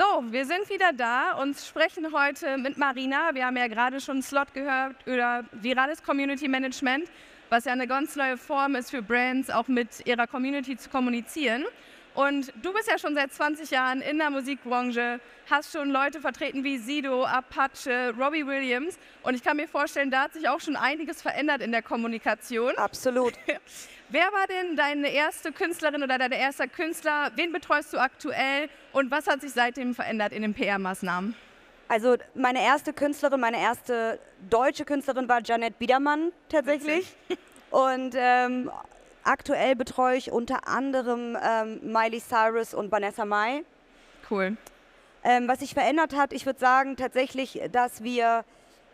So, wir sind wieder da und sprechen heute mit Marina. Wir haben ja gerade schon einen Slot gehört über virales Community Management, was ja eine ganz neue Form ist für Brands, auch mit ihrer Community zu kommunizieren. Und du bist ja schon seit 20 Jahren in der Musikbranche, hast schon Leute vertreten wie Sido, Apache, Robbie Williams. Und ich kann mir vorstellen, da hat sich auch schon einiges verändert in der Kommunikation. Absolut. Wer war denn deine erste Künstlerin oder dein erster Künstler? Wen betreust du aktuell und was hat sich seitdem verändert in den PR-Maßnahmen? Also meine erste Künstlerin, meine erste deutsche Künstlerin war Janette Biedermann tatsächlich. Und ähm, aktuell betreue ich unter anderem ähm, Miley Cyrus und Vanessa Mai. Cool. Ähm, was sich verändert hat, ich würde sagen tatsächlich, dass wir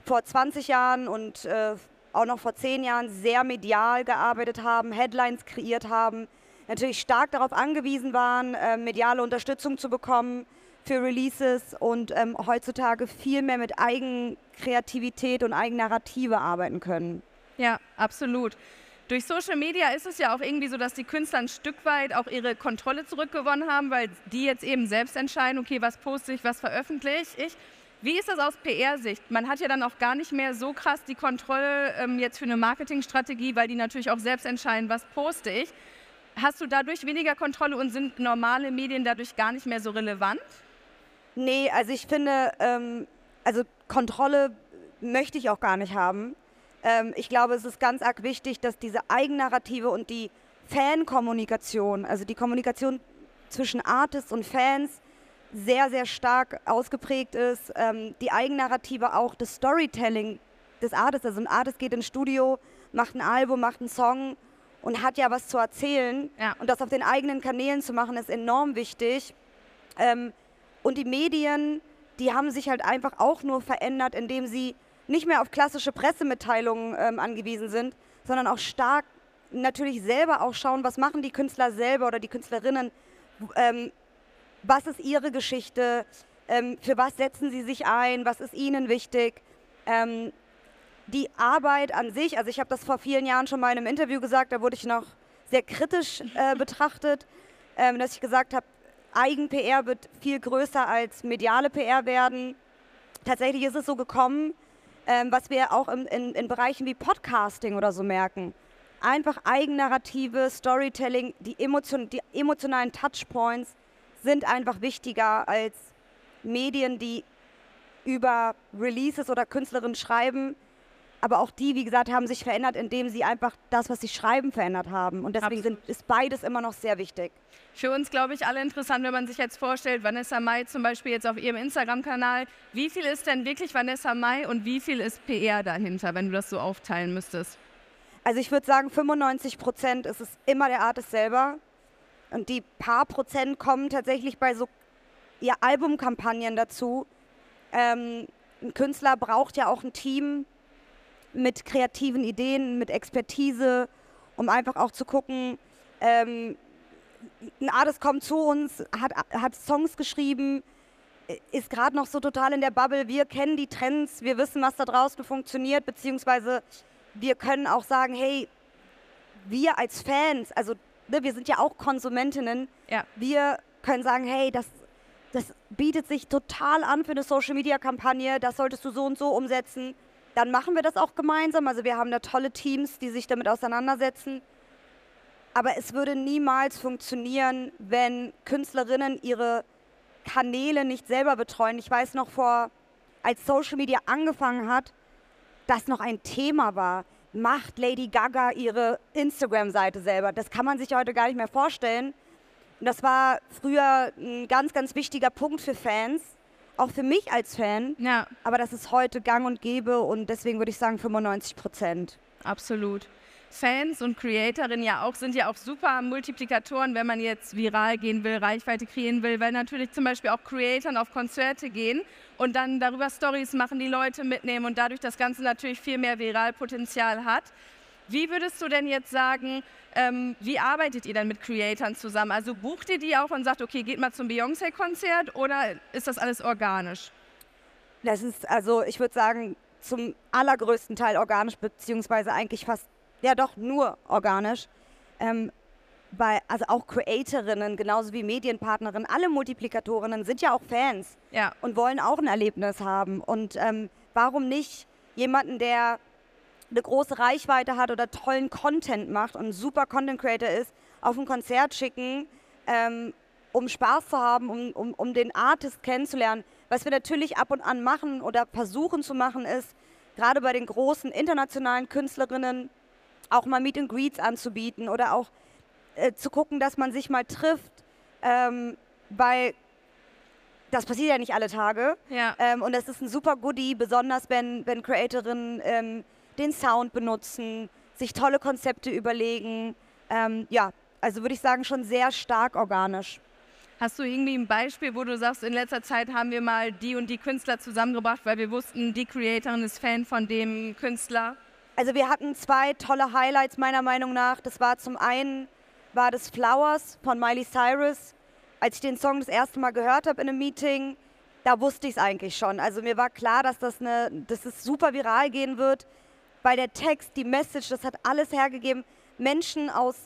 vor 20 Jahren und äh, auch noch vor zehn Jahren sehr medial gearbeitet haben, Headlines kreiert haben, natürlich stark darauf angewiesen waren, äh, mediale Unterstützung zu bekommen für Releases und ähm, heutzutage viel mehr mit Eigenkreativität und Eigennarrative arbeiten können. Ja, absolut. Durch Social Media ist es ja auch irgendwie so, dass die Künstler ein Stück weit auch ihre Kontrolle zurückgewonnen haben, weil die jetzt eben selbst entscheiden, okay, was poste ich, was veröffentliche ich. Wie ist das aus PR-Sicht? Man hat ja dann auch gar nicht mehr so krass die Kontrolle ähm, jetzt für eine Marketingstrategie, weil die natürlich auch selbst entscheiden, was poste ich. Hast du dadurch weniger Kontrolle und sind normale Medien dadurch gar nicht mehr so relevant? Nee, also ich finde, ähm, also Kontrolle möchte ich auch gar nicht haben. Ähm, ich glaube, es ist ganz arg wichtig, dass diese Eigennarrative und die Fankommunikation, also die Kommunikation zwischen Artists und Fans, sehr, sehr stark ausgeprägt ist. Ähm, die Eigennarrative auch, das Storytelling des Artists. Also ein Artist geht ins Studio, macht ein Album, macht einen Song und hat ja was zu erzählen. Ja. Und das auf den eigenen Kanälen zu machen, ist enorm wichtig. Ähm, und die Medien, die haben sich halt einfach auch nur verändert, indem sie nicht mehr auf klassische Pressemitteilungen ähm, angewiesen sind, sondern auch stark natürlich selber auch schauen, was machen die Künstler selber oder die Künstlerinnen. Ähm, was ist Ihre Geschichte, ähm, für was setzen Sie sich ein, was ist Ihnen wichtig. Ähm, die Arbeit an sich, also ich habe das vor vielen Jahren schon mal in einem Interview gesagt, da wurde ich noch sehr kritisch äh, betrachtet, ähm, dass ich gesagt habe, Eigen-PR wird viel größer als mediale PR werden. Tatsächlich ist es so gekommen, ähm, was wir auch in, in, in Bereichen wie Podcasting oder so merken. Einfach Eigennarrative, Storytelling, die, emotion, die emotionalen Touchpoints, sind einfach wichtiger als Medien, die über Releases oder Künstlerinnen schreiben. Aber auch die, wie gesagt, haben sich verändert, indem sie einfach das, was sie schreiben, verändert haben. Und deswegen sind, ist beides immer noch sehr wichtig. Für uns, glaube ich, alle interessant, wenn man sich jetzt vorstellt, Vanessa Mai zum Beispiel jetzt auf ihrem Instagram-Kanal. Wie viel ist denn wirklich Vanessa Mai und wie viel ist PR dahinter, wenn du das so aufteilen müsstest? Also ich würde sagen, 95 Prozent ist es immer der Artist selber. Und die paar Prozent kommen tatsächlich bei so ja, Albumkampagnen dazu. Ähm, ein Künstler braucht ja auch ein Team mit kreativen Ideen, mit Expertise, um einfach auch zu gucken, ähm, ein Artist kommt zu uns, hat, hat Songs geschrieben, ist gerade noch so total in der Bubble. Wir kennen die Trends, wir wissen, was da draußen funktioniert, beziehungsweise wir können auch sagen, hey, wir als Fans, also ne, wir sind ja auch Konsumentinnen, ja. wir können sagen, hey, das, das bietet sich total an für eine Social-Media-Kampagne, das solltest du so und so umsetzen. Dann machen wir das auch gemeinsam. Also wir haben da tolle Teams, die sich damit auseinandersetzen. Aber es würde niemals funktionieren, wenn Künstlerinnen ihre Kanäle nicht selber betreuen. Ich weiß noch vor, als Social Media angefangen hat, das noch ein Thema war macht Lady Gaga ihre Instagram-Seite selber. Das kann man sich heute gar nicht mehr vorstellen. Und das war früher ein ganz, ganz wichtiger Punkt für Fans, auch für mich als Fan. Ja. Aber das ist heute gang und gäbe und deswegen würde ich sagen 95 Prozent. Absolut. Fans und Creatorinnen ja auch sind ja auch super Multiplikatoren, wenn man jetzt viral gehen will, Reichweite kreieren will, weil natürlich zum Beispiel auch Creatoren auf Konzerte gehen und dann darüber Stories machen, die Leute mitnehmen und dadurch das Ganze natürlich viel mehr Viralpotenzial hat. Wie würdest du denn jetzt sagen, ähm, wie arbeitet ihr denn mit Creatoren zusammen? Also bucht ihr die auch und sagt, okay, geht mal zum Beyoncé-Konzert oder ist das alles organisch? Das ist also, ich würde sagen, zum allergrößten Teil organisch, beziehungsweise eigentlich fast ja doch nur organisch. Ähm, weil, also auch Creatorinnen, genauso wie Medienpartnerinnen, alle Multiplikatorinnen sind ja auch Fans Ja. und wollen auch ein Erlebnis haben. Und ähm, warum nicht jemanden, der eine große Reichweite hat oder tollen Content macht und ein super Content Creator ist, auf ein Konzert schicken, ähm, um Spaß zu haben, um, um, um den Artist kennenzulernen. Was wir natürlich ab und an machen oder versuchen zu machen, ist, gerade bei den großen internationalen Künstlerinnen auch mal Meet and Greets anzubieten oder auch äh, zu gucken, dass man sich mal trifft, ähm, weil das passiert ja nicht alle Tage. Ja. Ähm, und das ist ein super Goodie, besonders wenn, wenn Creatorinnen ähm, den Sound benutzen, sich tolle Konzepte überlegen. Ähm, ja, also würde ich sagen, schon sehr stark organisch. Hast du irgendwie ein Beispiel, wo du sagst, in letzter Zeit haben wir mal die und die Künstler zusammengebracht, weil wir wussten, die Creatorin ist Fan von dem Künstler? Also wir hatten zwei tolle Highlights meiner Meinung nach. Das war zum einen war das Flowers von Miley Cyrus. Als ich den Song das erste Mal gehört habe in einem Meeting, da wusste ich es eigentlich schon. Also mir war klar, dass das eine, dass es super viral gehen wird, weil der Text, die Message, das hat alles hergegeben. Menschen aus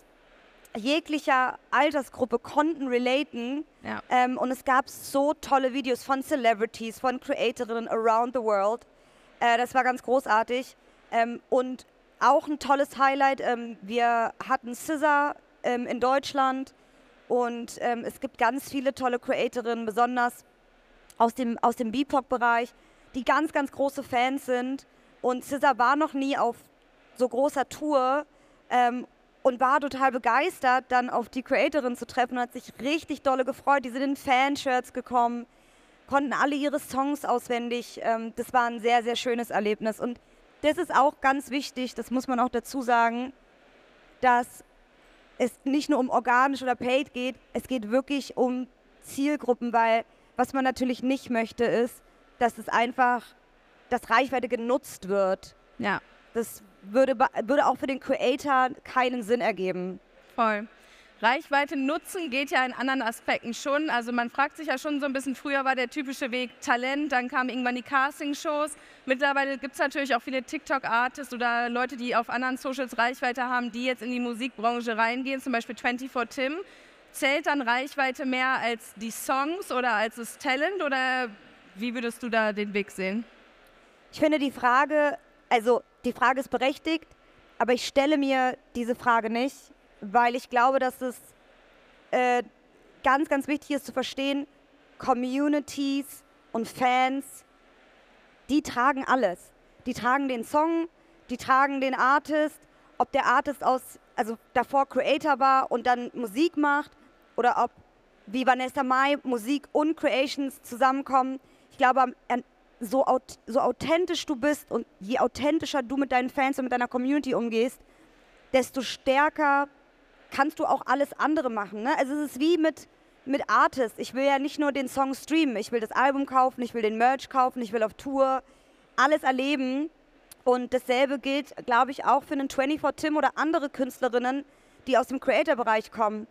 jeglicher Altersgruppe konnten relaten. Ja. Ähm, und es gab so tolle Videos von Celebrities, von Creatorinnen around the world. Äh, das war ganz großartig. Ähm, und auch ein tolles Highlight, ähm, wir hatten Scissor ähm, in Deutschland und ähm, es gibt ganz viele tolle Creatorinnen, besonders aus dem, aus dem BIPOC-Bereich, die ganz, ganz große Fans sind. Und Scissor war noch nie auf so großer Tour ähm, und war total begeistert, dann auf die Creatorin zu treffen und hat sich richtig dolle gefreut. Die sind in Fanshirts gekommen, konnten alle ihre Songs auswendig. Ähm, das war ein sehr, sehr schönes Erlebnis. Und das ist auch ganz wichtig, das muss man auch dazu sagen, dass es nicht nur um organisch oder paid geht, es geht wirklich um Zielgruppen, weil was man natürlich nicht möchte, ist, dass es einfach, dass Reichweite genutzt wird. Ja, Das würde, würde auch für den Creator keinen Sinn ergeben. voll. Reichweite nutzen geht ja in anderen Aspekten schon. Also man fragt sich ja schon so ein bisschen, früher war der typische Weg Talent, dann kamen irgendwann die Castingshows. Mittlerweile gibt es natürlich auch viele TikTok-Artists oder Leute, die auf anderen Socials Reichweite haben, die jetzt in die Musikbranche reingehen, zum Beispiel 24 Tim. Zählt dann Reichweite mehr als die Songs oder als das Talent oder wie würdest du da den Weg sehen? Ich finde die Frage, also die Frage ist berechtigt, aber ich stelle mir diese Frage nicht, weil ich glaube, dass es äh, ganz, ganz wichtig ist zu verstehen, Communities und Fans, die tragen alles. Die tragen den Song, die tragen den Artist, ob der Artist aus, also davor Creator war und dann Musik macht oder ob wie Vanessa Mai Musik und Creations zusammenkommen. Ich glaube, so, aut so authentisch du bist und je authentischer du mit deinen Fans und mit deiner Community umgehst, desto stärker kannst du auch alles andere machen. Ne? Also es ist wie mit, mit Artists. Ich will ja nicht nur den Song streamen, ich will das Album kaufen, ich will den Merch kaufen, ich will auf Tour alles erleben. Und dasselbe gilt, glaube ich, auch für einen 24 Tim oder andere Künstlerinnen, die aus dem Creator-Bereich kommen.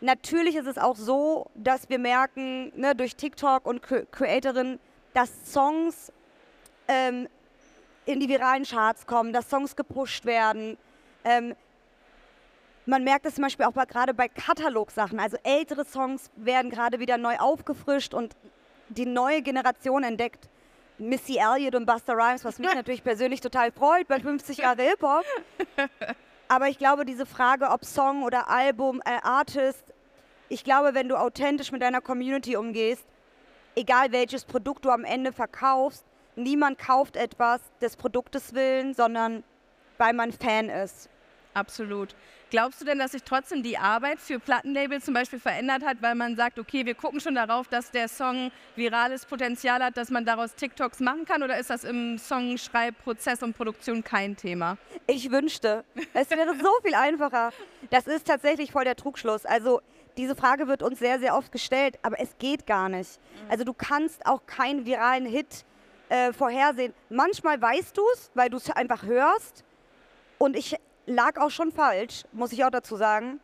Natürlich ist es auch so, dass wir merken, ne, durch TikTok und Cre- Creatorinnen, dass Songs ähm, in die viralen Charts kommen, dass Songs gepusht werden. Ähm, man merkt es zum Beispiel auch gerade bei Katalogsachen. Also ältere Songs werden gerade wieder neu aufgefrischt und die neue Generation entdeckt. Missy Elliott und Busta Rhymes, was mich natürlich persönlich total freut bei 50 Jahre Hip-Hop. Aber ich glaube, diese Frage, ob Song oder Album, äh, Artist, ich glaube, wenn du authentisch mit deiner Community umgehst, egal welches Produkt du am Ende verkaufst, niemand kauft etwas des Produktes willen, sondern weil man Fan ist. Absolut. Glaubst du denn, dass sich trotzdem die Arbeit für Plattenlabels zum Beispiel verändert hat, weil man sagt, okay, wir gucken schon darauf, dass der Song virales Potenzial hat, dass man daraus TikToks machen kann? Oder ist das im Songschreibprozess und Produktion kein Thema? Ich wünschte, es wäre so viel einfacher. Das ist tatsächlich voll der Trugschluss. Also diese Frage wird uns sehr, sehr oft gestellt, aber es geht gar nicht. Also du kannst auch keinen viralen Hit äh, vorhersehen. Manchmal weißt du es, weil du es einfach hörst. Und ich lag auch schon falsch, muss ich auch dazu sagen.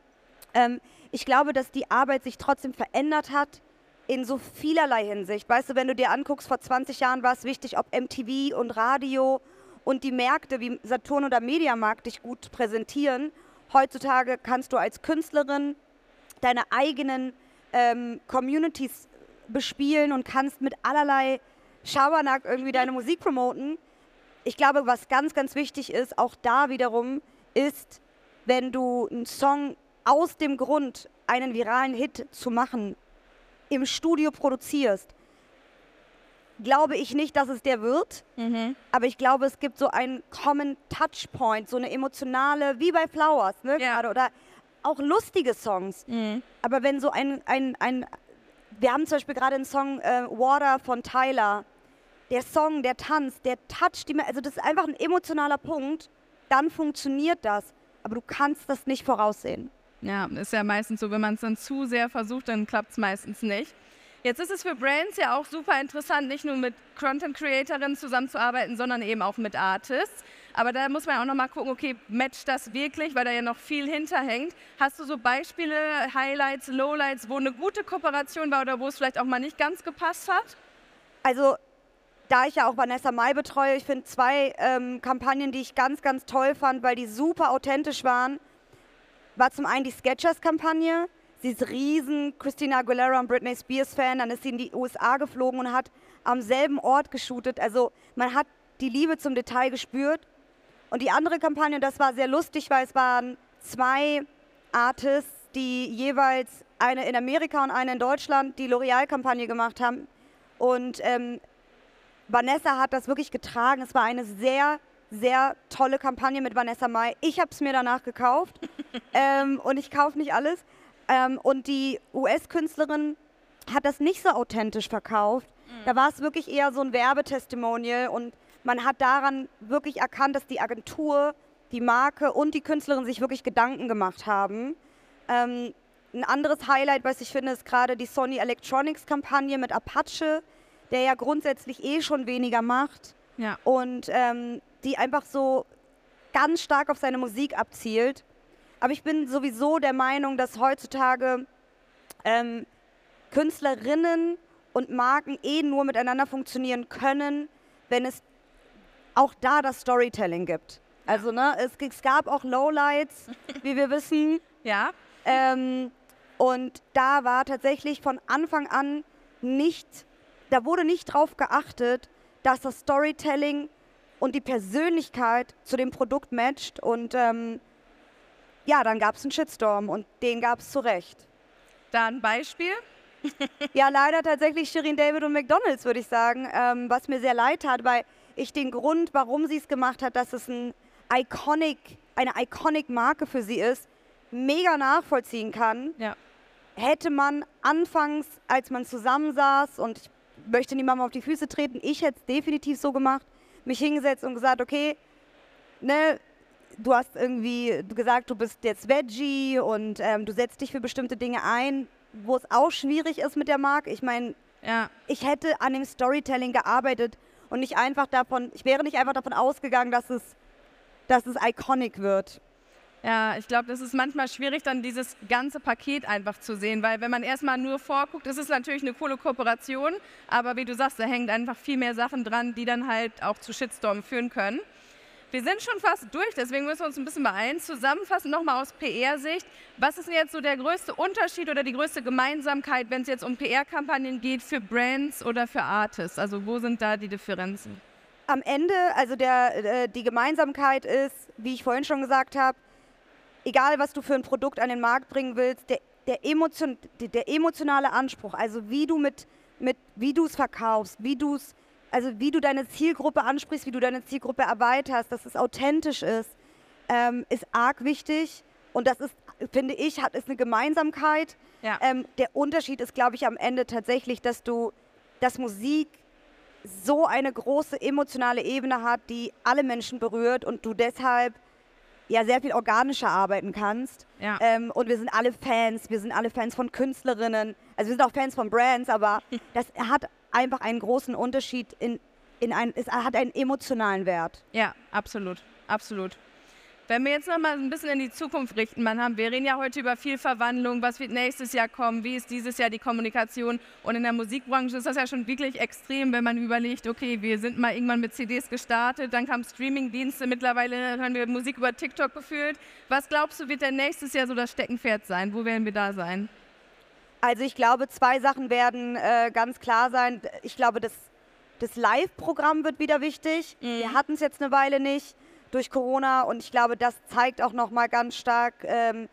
Ähm, ich glaube, dass die Arbeit sich trotzdem verändert hat in so vielerlei Hinsicht. Weißt du, wenn du dir anguckst, vor 20 Jahren war es wichtig, ob MTV und Radio und die Märkte wie Saturn oder Mediamarkt dich gut präsentieren. heutzutage kannst du als Künstlerin deine eigenen ähm, Communities bespielen und kannst mit allerlei Schabernack irgendwie deine Musik promoten. Ich glaube, was ganz, ganz wichtig ist, auch da wiederum, ist, wenn du einen Song aus dem Grund, einen viralen Hit zu machen, im Studio produzierst, glaube ich nicht, dass es der wird. Mhm. Aber ich glaube, es gibt so einen Common Touchpoint, so eine emotionale, wie bei Flowers, ne? Ja. Gerade, oder auch lustige Songs. Mhm. Aber wenn so ein, ein, ein wir haben zum Beispiel gerade einen Song äh, Water von Tyler. Der Song, der Tanz, der Touch, die, also das ist einfach ein emotionaler Punkt. Dann funktioniert das. Aber du kannst das nicht voraussehen. Ja, ist ja meistens so, wenn man es dann zu sehr versucht, dann klappt es meistens nicht. Jetzt ist es für Brands ja auch super interessant, nicht nur mit Content Creatorinnen zusammenzuarbeiten, sondern eben auch mit Artists. Aber da muss man auch nochmal gucken, okay, matcht das wirklich, weil da ja noch viel hinterhängt. Hast du so Beispiele, Highlights, Lowlights, wo eine gute Kooperation war oder wo es vielleicht auch mal nicht ganz gepasst hat? Also, da ich ja auch Vanessa Mai betreue, ich finde zwei ähm, Kampagnen, die ich ganz, ganz toll fand, weil die super authentisch waren, war zum einen die Sketchers-Kampagne. Sie ist riesen Christina Aguilera und Britney Spears Fan. Dann ist sie in die USA geflogen und hat am selben Ort geshootet. Also man hat die Liebe zum Detail gespürt. Und die andere Kampagne, das war sehr lustig, weil es waren zwei Artists, die jeweils eine in Amerika und eine in Deutschland die L'Oreal-Kampagne gemacht haben. Und ähm, Vanessa hat das wirklich getragen. Es war eine sehr, sehr tolle Kampagne mit Vanessa Mai. Ich habe es mir danach gekauft ähm, und ich kaufe nicht alles. Ähm, und die US-Künstlerin hat das nicht so authentisch verkauft. Da war es wirklich eher so ein Werbetestimonial und man hat daran wirklich erkannt, dass die Agentur, die Marke und die Künstlerin sich wirklich Gedanken gemacht haben. Ähm, ein anderes Highlight, was ich finde, ist gerade die Sony Electronics Kampagne mit Apache, der ja grundsätzlich eh schon weniger macht Ja. und ähm, die einfach so ganz stark auf seine Musik abzielt. Aber ich bin sowieso der Meinung, dass heutzutage ähm, Künstlerinnen und Marken eh nur miteinander funktionieren können, wenn es auch da das Storytelling gibt. Also ne, es, es gab auch Lowlights, wie wir wissen. Ja, Ähm, und da war tatsächlich von Anfang an nicht, da wurde nicht drauf geachtet, dass das Storytelling und die Persönlichkeit zu dem Produkt matcht. Und ähm, ja, dann gab es einen Shitstorm und den gab es zu Recht. da ein Beispiel. Ja, leider tatsächlich Shirin David und McDonalds, würde ich sagen, ähm, was mir sehr leid hat, weil ich den Grund, warum sie es gemacht hat, dass es ein iconic, eine iconic Marke für sie ist, mega nachvollziehen kann. Ja. Hätte man anfangs, als man zusammensaß und ich möchte niemandem auf die Füße treten, ich hätte es definitiv so gemacht, mich hingesetzt und gesagt, okay, ne, du hast irgendwie gesagt, du bist jetzt Veggie und ähm, du setzt dich für bestimmte Dinge ein, wo es auch schwierig ist mit der Marke. Ich meine, Ja, ich hätte an dem Storytelling gearbeitet und nicht einfach davon, ich wäre nicht einfach davon ausgegangen, dass es, dass es iconic wird. Ja, ich glaube, das ist manchmal schwierig, dann dieses ganze Paket einfach zu sehen, weil wenn man erstmal nur vorguckt, ist es natürlich eine coole Kooperation, aber wie du sagst, da hängt einfach viel mehr Sachen dran, die dann halt auch zu Shitstorm führen können. Wir sind schon fast durch, deswegen müssen wir uns ein bisschen beeilen. Zusammenfassend nochmal aus PR-Sicht, was ist denn jetzt so der größte Unterschied oder die größte Gemeinsamkeit, wenn es jetzt um PR-Kampagnen geht für Brands oder für Artists? Also wo sind da die Differenzen? Am Ende, also der, äh, die Gemeinsamkeit ist, wie ich vorhin schon gesagt habe, egal was du für ein Produkt an den Markt bringen willst, der, der, emotion, der, emotionale Anspruch, also wie du mit, mit wie du es verkaufst, wie du es, also wie du deine Zielgruppe ansprichst, wie du deine Zielgruppe erweiterst, dass es authentisch ist, ähm, ist arg wichtig. Und das ist, finde ich, hat ist eine Gemeinsamkeit. Ja. Ähm, der Unterschied ist, glaube ich, am Ende tatsächlich, dass du, dass Musik so eine große emotionale Ebene hat, die alle Menschen berührt und du deshalb ja sehr viel organischer arbeiten kannst. Ja. Ähm, und wir sind alle Fans, wir sind alle Fans von Künstlerinnen, also wir sind auch Fans von Brands, aber das hat einfach einen großen Unterschied in, in ein, es hat einen emotionalen Wert. Ja, absolut, absolut. Wenn wir jetzt noch mal ein bisschen in die Zukunft richten, man haben, wir reden ja heute über viel Verwandlung, was wird nächstes Jahr kommen, wie ist dieses Jahr die Kommunikation und in der Musikbranche ist das ja schon wirklich extrem, wenn man überlegt, okay, wir sind mal irgendwann mit CDs gestartet, dann kamen Streamingdienste, mittlerweile hören wir Musik über TikTok gefühlt. Was glaubst du, wird denn nächstes Jahr so das Steckenpferd sein? Wo werden wir da sein? Also ich glaube, zwei Sachen werden äh, ganz klar sein. Ich glaube, das, das Live-Programm wird wieder wichtig. Mhm. Wir hatten es jetzt eine Weile nicht durch Corona. Und ich glaube, das zeigt auch nochmal ganz stark, ähm,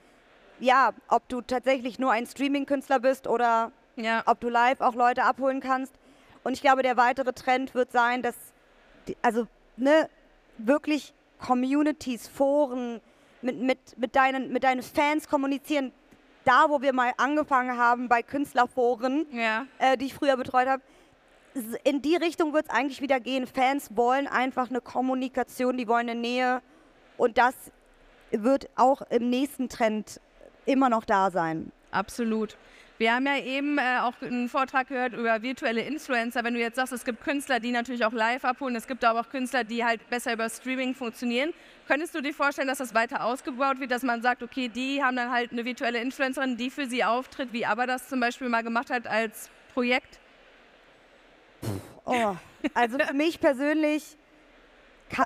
ja, ob du tatsächlich nur ein Streaming-Künstler bist oder ja. ob du live auch Leute abholen kannst. Und ich glaube, der weitere Trend wird sein, dass, die, also, ne, wirklich Communities, Foren, mit, mit, mit, deinen, mit deinen Fans kommunizieren. Da, wo wir mal angefangen haben bei Künstlerforen, ja. äh, die ich früher betreut habe, in die Richtung wird es eigentlich wieder gehen. Fans wollen einfach eine Kommunikation, die wollen eine Nähe und das wird auch im nächsten Trend immer noch da sein. Absolut. Wir haben ja eben äh, auch einen Vortrag gehört über virtuelle Influencer. Wenn du jetzt sagst, es gibt Künstler, die natürlich auch live abholen, es gibt aber auch Künstler, die halt besser über Streaming funktionieren. Könntest du dir vorstellen, dass das weiter ausgebaut wird, dass man sagt, okay, die haben dann halt eine virtuelle Influencerin, die für sie auftritt, wie aber das zum Beispiel mal gemacht hat als Projekt? Oh, also für mich persönlich,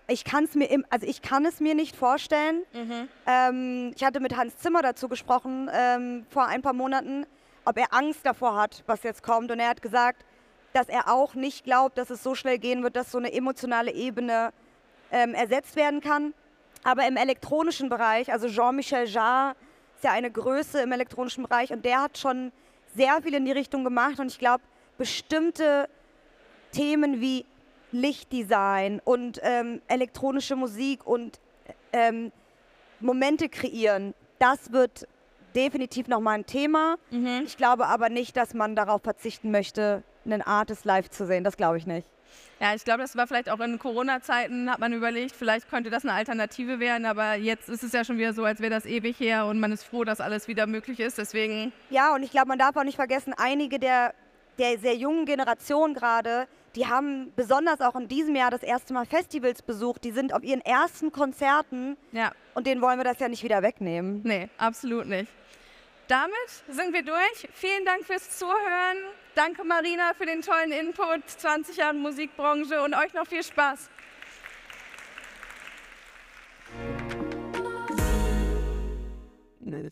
ich kann es mir, im, also ich kann es mir nicht vorstellen. Mhm. Ähm, ich hatte mit Hans Zimmer dazu gesprochen ähm, vor ein paar Monaten, ob er Angst davor hat, was jetzt kommt. Und er hat gesagt, dass er auch nicht glaubt, dass es so schnell gehen wird, dass so eine emotionale Ebene ähm, ersetzt werden kann. Aber im elektronischen Bereich, also Jean-Michel Jarre ist ja eine Größe im elektronischen Bereich und der hat schon sehr viel in die Richtung gemacht. Und ich glaube, bestimmte Themen wie Lichtdesign und ähm, elektronische Musik und ähm, Momente kreieren, das wird definitiv nochmal ein Thema. Mhm. Ich glaube aber nicht, dass man darauf verzichten möchte, einen Artist live zu sehen. Das glaube ich nicht. Ja, ich glaube, das war vielleicht auch in Corona-Zeiten, hat man überlegt, vielleicht könnte das eine Alternative werden, aber jetzt ist es ja schon wieder so, als wäre das ewig her und man ist froh, dass alles wieder möglich ist. Deswegen. Ja, und ich glaube, man darf auch nicht vergessen, einige der, der sehr jungen Generation gerade, die haben besonders auch in diesem Jahr das erste Mal Festivals besucht. Die sind auf ihren ersten Konzerten. Ja. Und denen wollen wir das ja nicht wieder wegnehmen. Nee, absolut nicht. Damit sind wir durch. Vielen Dank fürs Zuhören. Danke Marina für den tollen Input. 20 Jahre Musikbranche und euch noch viel Spaß. Nee.